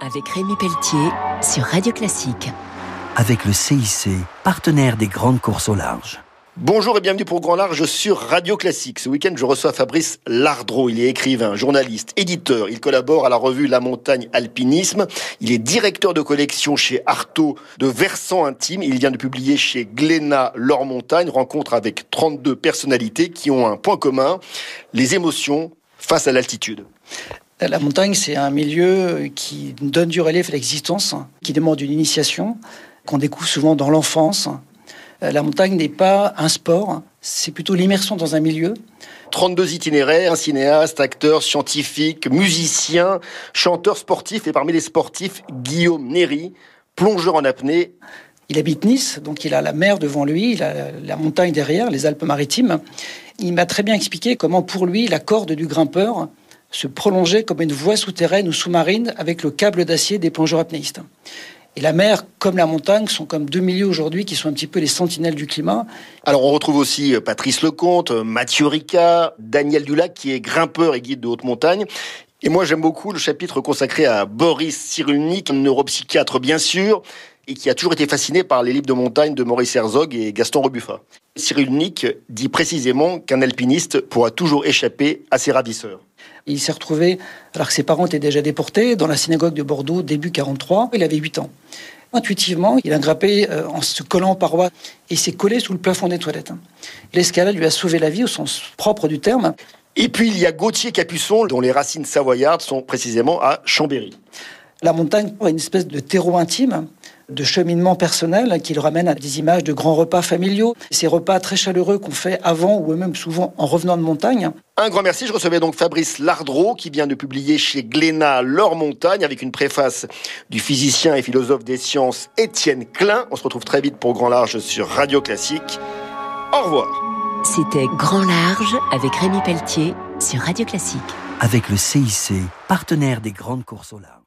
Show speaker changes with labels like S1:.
S1: avec Rémi Pelletier sur Radio Classique.
S2: Avec le CIC, partenaire des grandes courses au large.
S3: Bonjour et bienvenue pour Grand Large sur Radio Classique. Ce week-end, je reçois Fabrice Lardreau. Il est écrivain, journaliste, éditeur. Il collabore à la revue La Montagne Alpinisme. Il est directeur de collection chez Artaud de Versant Intime. Il vient de publier chez Glénat Leur Montagne, rencontre avec 32 personnalités qui ont un point commun, les émotions face à l'altitude.
S4: La montagne, c'est un milieu qui donne du relief à l'existence, qui demande une initiation qu'on découvre souvent dans l'enfance. La montagne n'est pas un sport, c'est plutôt l'immersion dans un milieu.
S3: 32 itinéraires, un cinéaste, acteur, scientifique, musicien, chanteur sportif et parmi les sportifs, Guillaume Néry, plongeur en apnée.
S4: Il habite Nice, donc il a la mer devant lui, il a la montagne derrière, les Alpes-Maritimes. Il m'a très bien expliqué comment pour lui la corde du grimpeur se prolongeait comme une voie souterraine ou sous-marine avec le câble d'acier des plongeurs apnéistes. Et la mer, comme la montagne, sont comme deux milieux aujourd'hui qui sont un petit peu les sentinelles du climat.
S3: Alors on retrouve aussi euh, Patrice Lecomte, euh, Mathieu Ricard, Daniel Dulac qui est grimpeur et guide de haute montagne. Et moi j'aime beaucoup le chapitre consacré à Boris Cyrulnik, neuropsychiatre bien sûr, et qui a toujours été fasciné par les livres de montagne de Maurice Herzog et Gaston Rebuffa. Cyrulnik dit précisément qu'un alpiniste pourra toujours échapper à ses ravisseurs.
S4: Il s'est retrouvé, alors que ses parents étaient déjà déportés, dans la synagogue de Bordeaux début 43. Il avait 8 ans. Intuitivement, il a grimpé euh, en se collant aux parois et s'est collé sous le plafond des toilettes. L'escalade lui a sauvé la vie au sens propre du terme.
S3: Et puis il y a Gauthier Capuçon, dont les racines savoyardes sont précisément à Chambéry.
S4: La montagne a une espèce de terreau intime de cheminement personnel qui le ramène à des images de grands repas familiaux, ces repas très chaleureux qu'on fait avant ou même souvent en revenant de montagne.
S3: Un grand merci. Je recevais donc Fabrice Lardreau qui vient de publier chez Glénat Leur Montagne avec une préface du physicien et philosophe des sciences Étienne Klein. On se retrouve très vite pour Grand Large sur Radio Classique. Au revoir.
S1: C'était Grand Large avec Rémi Pelletier sur Radio Classique.
S2: Avec le CIC, partenaire des grandes courses au large.